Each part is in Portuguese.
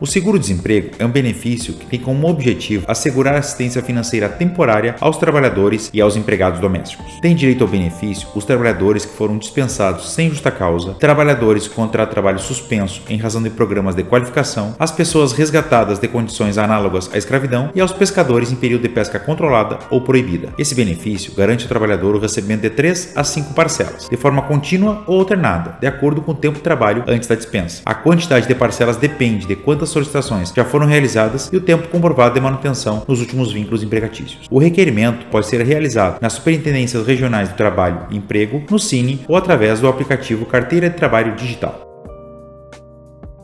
O seguro-desemprego é um benefício que tem como objetivo assegurar assistência financeira temporária aos trabalhadores e aos empregados domésticos. Tem direito ao benefício os trabalhadores que foram dispensados sem justa causa, trabalhadores de trabalho suspenso em razão de programas de qualificação, as pessoas resgatadas de condições análogas à escravidão e aos pescadores em período de pesca controlada ou proibida. Esse benefício garante ao trabalhador o recebimento de 3 a 5 parcelas, de forma contínua ou alternada, de acordo com o tempo de trabalho antes da dispensa. A quantidade de parcelas depende de quantas quantas solicitações já foram realizadas e o tempo comprovado de manutenção nos últimos vínculos empregatícios. O requerimento pode ser realizado nas Superintendências Regionais do Trabalho e Emprego, no Cine ou através do aplicativo Carteira de Trabalho Digital.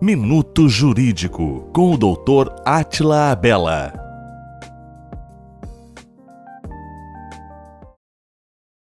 Minuto Jurídico com o Dr. Atila Abela.